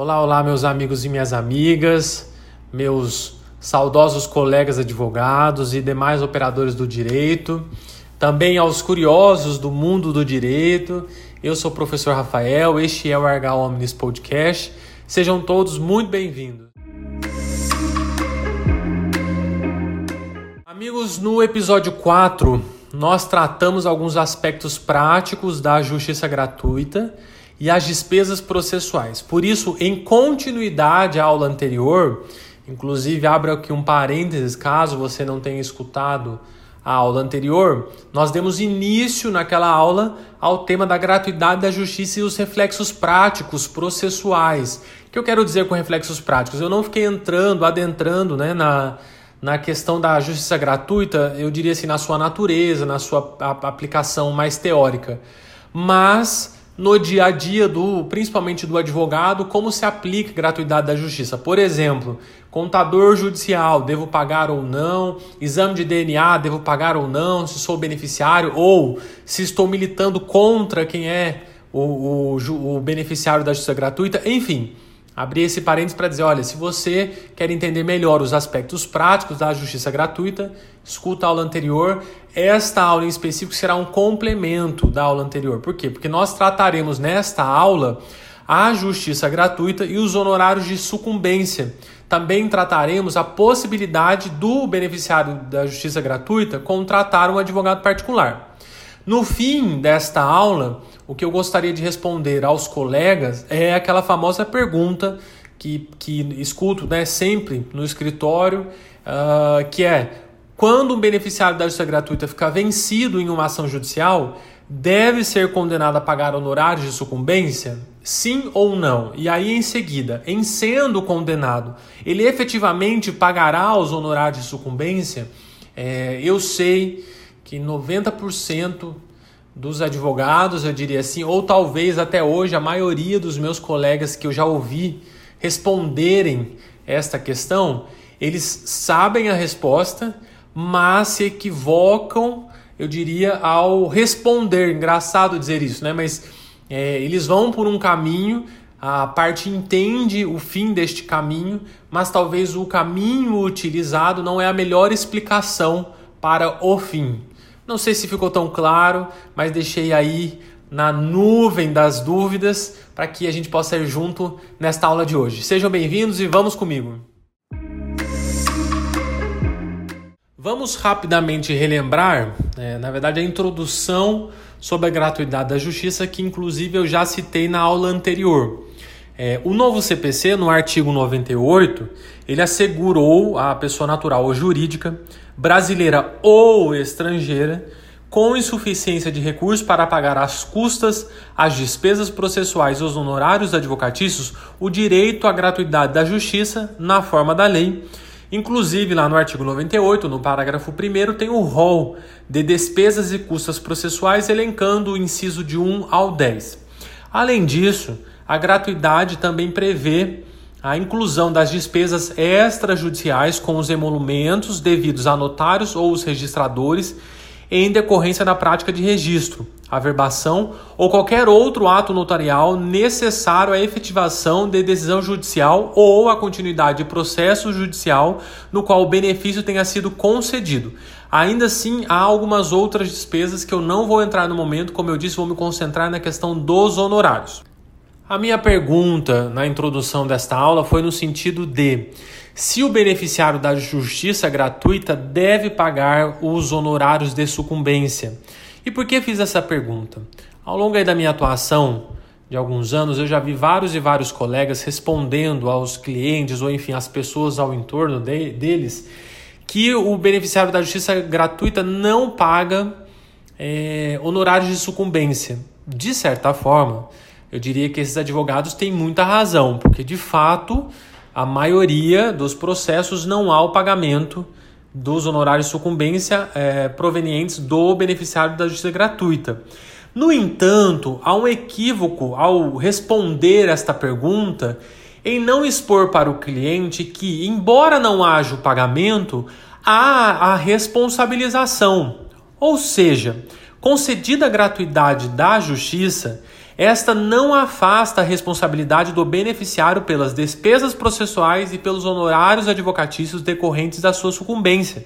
Olá, olá, meus amigos e minhas amigas, meus saudosos colegas advogados e demais operadores do direito, também aos curiosos do mundo do direito. Eu sou o professor Rafael, este é o Arga Omnis Podcast. Sejam todos muito bem-vindos. Amigos, no episódio 4, nós tratamos alguns aspectos práticos da justiça gratuita e as despesas processuais. Por isso, em continuidade à aula anterior, inclusive abro aqui um parênteses caso você não tenha escutado a aula anterior, nós demos início naquela aula ao tema da gratuidade da justiça e os reflexos práticos processuais. O que eu quero dizer com reflexos práticos? Eu não fiquei entrando, adentrando né, na, na questão da justiça gratuita, eu diria assim, na sua natureza, na sua aplicação mais teórica. Mas no dia a dia do, principalmente do advogado, como se aplica a gratuidade da justiça. Por exemplo, contador judicial, devo pagar ou não? Exame de DNA, devo pagar ou não? Se sou beneficiário ou se estou militando contra quem é o, o, o beneficiário da justiça gratuita, enfim. Abri esse parênteses para dizer, olha, se você quer entender melhor os aspectos práticos da justiça gratuita, escuta a aula anterior. Esta aula em específico será um complemento da aula anterior. Por quê? Porque nós trataremos nesta aula a justiça gratuita e os honorários de sucumbência. Também trataremos a possibilidade do beneficiário da justiça gratuita contratar um advogado particular. No fim desta aula, o que eu gostaria de responder aos colegas é aquela famosa pergunta que, que escuto né, sempre no escritório, uh, que é quando um beneficiário da justiça gratuita ficar vencido em uma ação judicial, deve ser condenado a pagar honorários de sucumbência? Sim ou não? E aí, em seguida, em sendo condenado, ele efetivamente pagará os honorários de sucumbência? É, eu sei que 90% dos advogados, eu diria assim, ou talvez até hoje a maioria dos meus colegas que eu já ouvi responderem esta questão, eles sabem a resposta, mas se equivocam, eu diria, ao responder. Engraçado dizer isso, né? Mas é, eles vão por um caminho, a parte entende o fim deste caminho, mas talvez o caminho utilizado não é a melhor explicação para o fim. Não sei se ficou tão claro, mas deixei aí na nuvem das dúvidas para que a gente possa ir junto nesta aula de hoje. Sejam bem-vindos e vamos comigo. Vamos rapidamente relembrar, é, na verdade, a introdução sobre a gratuidade da justiça, que inclusive eu já citei na aula anterior. É, o novo CPC, no artigo 98, ele assegurou à pessoa natural ou jurídica brasileira ou estrangeira com insuficiência de recursos para pagar as custas, as despesas processuais e os honorários advocatícios, o direito à gratuidade da justiça na forma da lei. Inclusive, lá no artigo 98, no parágrafo 1, tem o rol de despesas e custas processuais, elencando o inciso de 1 ao 10. Além disso, a gratuidade também prevê a inclusão das despesas extrajudiciais com os emolumentos devidos a notários ou os registradores em decorrência da prática de registro, averbação ou qualquer outro ato notarial necessário à efetivação de decisão judicial ou à continuidade de processo judicial no qual o benefício tenha sido concedido. Ainda assim, há algumas outras despesas que eu não vou entrar no momento, como eu disse, vou me concentrar na questão dos honorários. A minha pergunta na introdução desta aula foi no sentido de se o beneficiário da justiça gratuita deve pagar os honorários de sucumbência. E por que fiz essa pergunta? Ao longo da minha atuação de alguns anos, eu já vi vários e vários colegas respondendo aos clientes ou enfim às pessoas ao entorno de, deles que o beneficiário da justiça gratuita não paga é, honorários de sucumbência. De certa forma, eu diria que esses advogados têm muita razão, porque de fato a maioria dos processos não há o pagamento dos honorários de sucumbência é, provenientes do beneficiário da justiça gratuita. No entanto, há um equívoco ao responder esta pergunta em não expor para o cliente que, embora não haja o pagamento, há a responsabilização. Ou seja, concedida a gratuidade da justiça, esta não afasta a responsabilidade do beneficiário pelas despesas processuais e pelos honorários advocatícios decorrentes da sua sucumbência,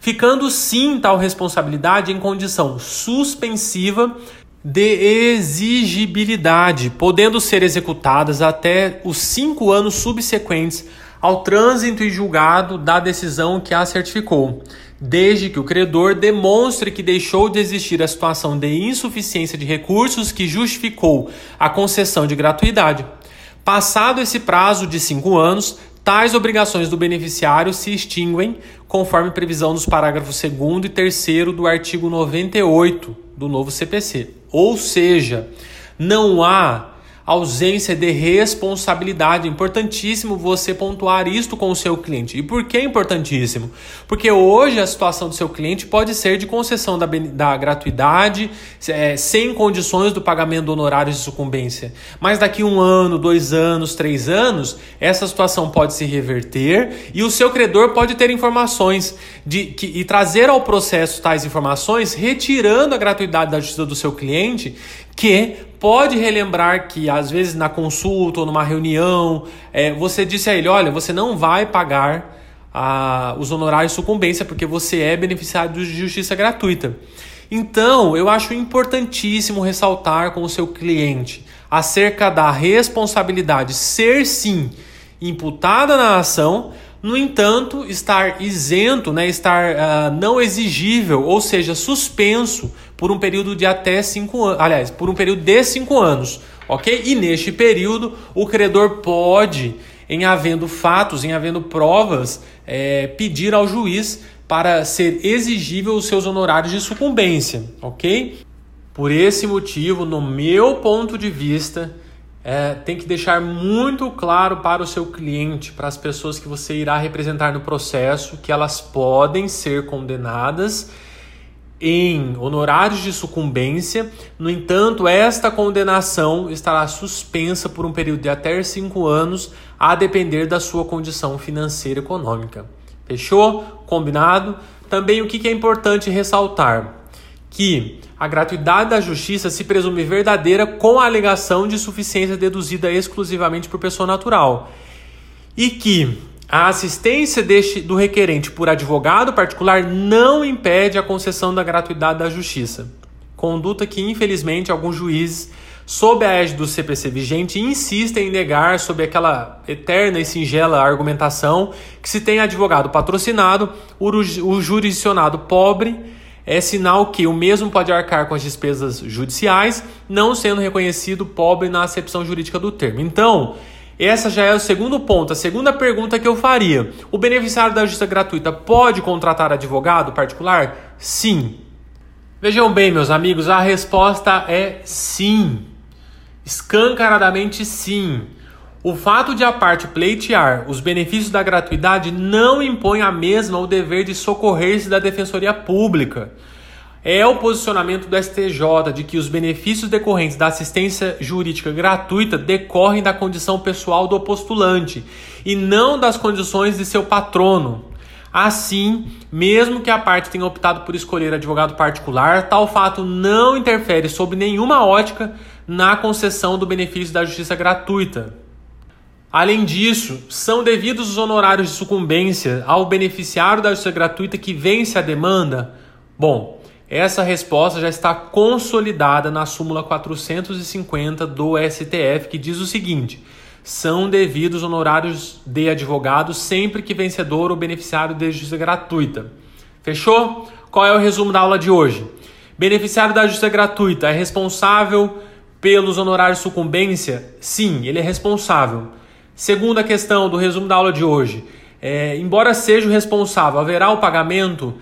ficando sim tal responsabilidade em condição suspensiva de exigibilidade, podendo ser executadas até os cinco anos subsequentes ao trânsito e julgado da decisão que a certificou, desde que o credor demonstre que deixou de existir a situação de insuficiência de recursos que justificou a concessão de gratuidade. Passado esse prazo de cinco anos, tais obrigações do beneficiário se extinguem, conforme previsão dos parágrafos 2 e 3 do artigo 98 do novo CPC. Ou seja, não há ausência de responsabilidade. Importantíssimo você pontuar isto com o seu cliente. E por que é importantíssimo? Porque hoje a situação do seu cliente pode ser de concessão da, da gratuidade, é, sem condições do pagamento do honorário de sucumbência. Mas daqui um ano, dois anos, três anos, essa situação pode se reverter e o seu credor pode ter informações de, que, e trazer ao processo tais informações, retirando a gratuidade da justiça do seu cliente que pode relembrar que às vezes na consulta ou numa reunião é, você disse a ele, olha, você não vai pagar a, os honorários de sucumbência porque você é beneficiário de justiça gratuita. Então, eu acho importantíssimo ressaltar com o seu cliente acerca da responsabilidade ser sim imputada na ação, no entanto, estar isento, né, estar uh, não exigível, ou seja, suspenso por um período de até cinco anos, aliás, por um período de cinco anos, ok? E neste período, o credor pode, em havendo fatos, em havendo provas, é, pedir ao juiz para ser exigível os seus honorários de sucumbência, ok? Por esse motivo, no meu ponto de vista, é, tem que deixar muito claro para o seu cliente, para as pessoas que você irá representar no processo, que elas podem ser condenadas em honorários de sucumbência. No entanto, esta condenação estará suspensa por um período de até cinco anos, a depender da sua condição financeira e econômica. Fechou? Combinado? Também o que é importante ressaltar? Que a gratuidade da justiça se presume verdadeira com a alegação de suficiência deduzida exclusivamente por pessoa natural. E que a assistência deste, do requerente por advogado particular não impede a concessão da gratuidade da justiça. Conduta que, infelizmente, alguns juízes, sob a égide do CPC vigente, insistem em negar sob aquela eterna e singela argumentação que se tem advogado patrocinado, o jurisdicionado pobre é sinal que o mesmo pode arcar com as despesas judiciais, não sendo reconhecido pobre na acepção jurídica do termo. Então, essa já é o segundo ponto, a segunda pergunta que eu faria. O beneficiário da justiça gratuita pode contratar advogado particular? Sim. Vejam bem, meus amigos, a resposta é sim. Escancaradamente sim. O fato de a parte pleitear os benefícios da gratuidade não impõe a mesma o dever de socorrer-se da Defensoria Pública. É o posicionamento do STJ de que os benefícios decorrentes da assistência jurídica gratuita decorrem da condição pessoal do postulante e não das condições de seu patrono. Assim, mesmo que a parte tenha optado por escolher advogado particular, tal fato não interfere sob nenhuma ótica na concessão do benefício da justiça gratuita. Além disso, são devidos os honorários de sucumbência ao beneficiário da justiça gratuita que vence a demanda? Bom, essa resposta já está consolidada na súmula 450 do STF, que diz o seguinte: são devidos honorários de advogado sempre que vencedor ou beneficiário de justiça gratuita. Fechou? Qual é o resumo da aula de hoje? Beneficiário da justiça gratuita é responsável pelos honorários de sucumbência? Sim, ele é responsável. Segunda questão do resumo da aula de hoje. É, embora seja o responsável, haverá o pagamento?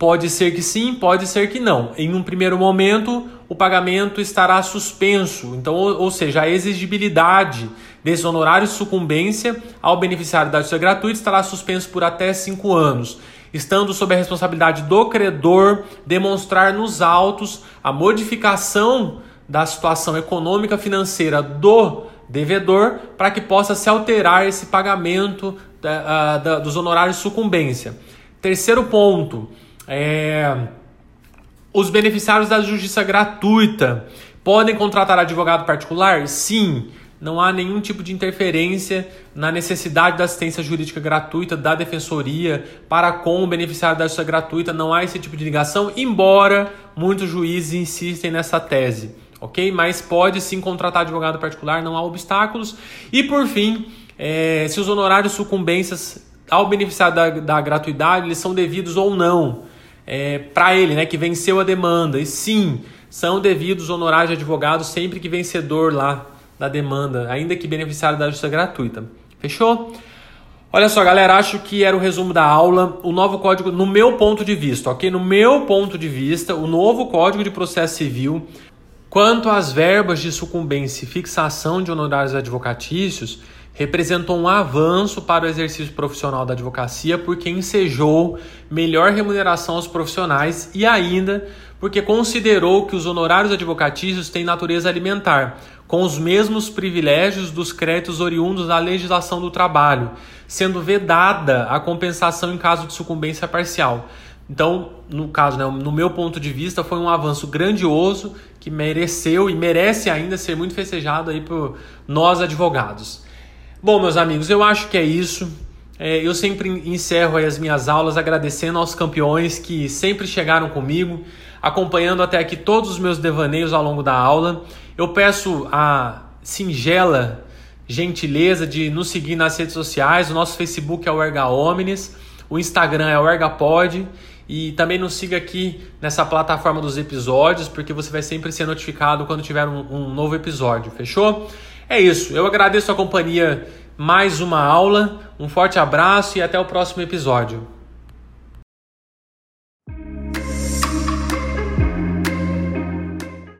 Pode ser que sim, pode ser que não. Em um primeiro momento, o pagamento estará suspenso. Então, ou, ou seja, a exigibilidade desses honorários de sucumbência ao beneficiário da justiça gratuita estará suspenso por até cinco anos, estando sob a responsabilidade do credor demonstrar nos autos a modificação da situação econômica financeira do devedor para que possa se alterar esse pagamento da, da, dos honorários de sucumbência. Terceiro ponto, é, os beneficiários da justiça gratuita Podem contratar advogado particular? Sim. Não há nenhum tipo de interferência na necessidade da assistência jurídica gratuita da defensoria para com o beneficiário da justiça gratuita. Não há esse tipo de ligação, embora muitos juízes insistem nessa tese, ok? Mas pode sim contratar advogado particular, não há obstáculos. E por fim, é, se os honorários sucumbências ao beneficiário da, da gratuidade eles são devidos ou não é, para ele, né, que venceu a demanda. E sim, são devidos honorários de advogado sempre que vencedor lá da demanda, ainda que beneficiário da justiça gratuita. Fechou? Olha só, galera, acho que era o resumo da aula. O novo código, no meu ponto de vista, ok? No meu ponto de vista, o novo código de processo civil, quanto às verbas de sucumbência e fixação de honorários advocatícios, representou um avanço para o exercício profissional da advocacia porque ensejou melhor remuneração aos profissionais e ainda porque considerou que os honorários advocatícios têm natureza alimentar, com os mesmos privilégios dos créditos oriundos da legislação do trabalho, sendo vedada a compensação em caso de sucumbência parcial. Então, no caso, né, no meu ponto de vista, foi um avanço grandioso que mereceu e merece ainda ser muito festejado aí por nós advogados. Bom, meus amigos, eu acho que é isso. É, eu sempre encerro as minhas aulas agradecendo aos campeões que sempre chegaram comigo, acompanhando até aqui todos os meus devaneios ao longo da aula. Eu peço a singela gentileza de nos seguir nas redes sociais. O nosso Facebook é o Erga Omnes, o Instagram é o ErgaPod e também nos siga aqui nessa plataforma dos episódios, porque você vai sempre ser notificado quando tiver um, um novo episódio, fechou? É isso, eu agradeço a companhia mais uma aula, um forte abraço e até o próximo episódio.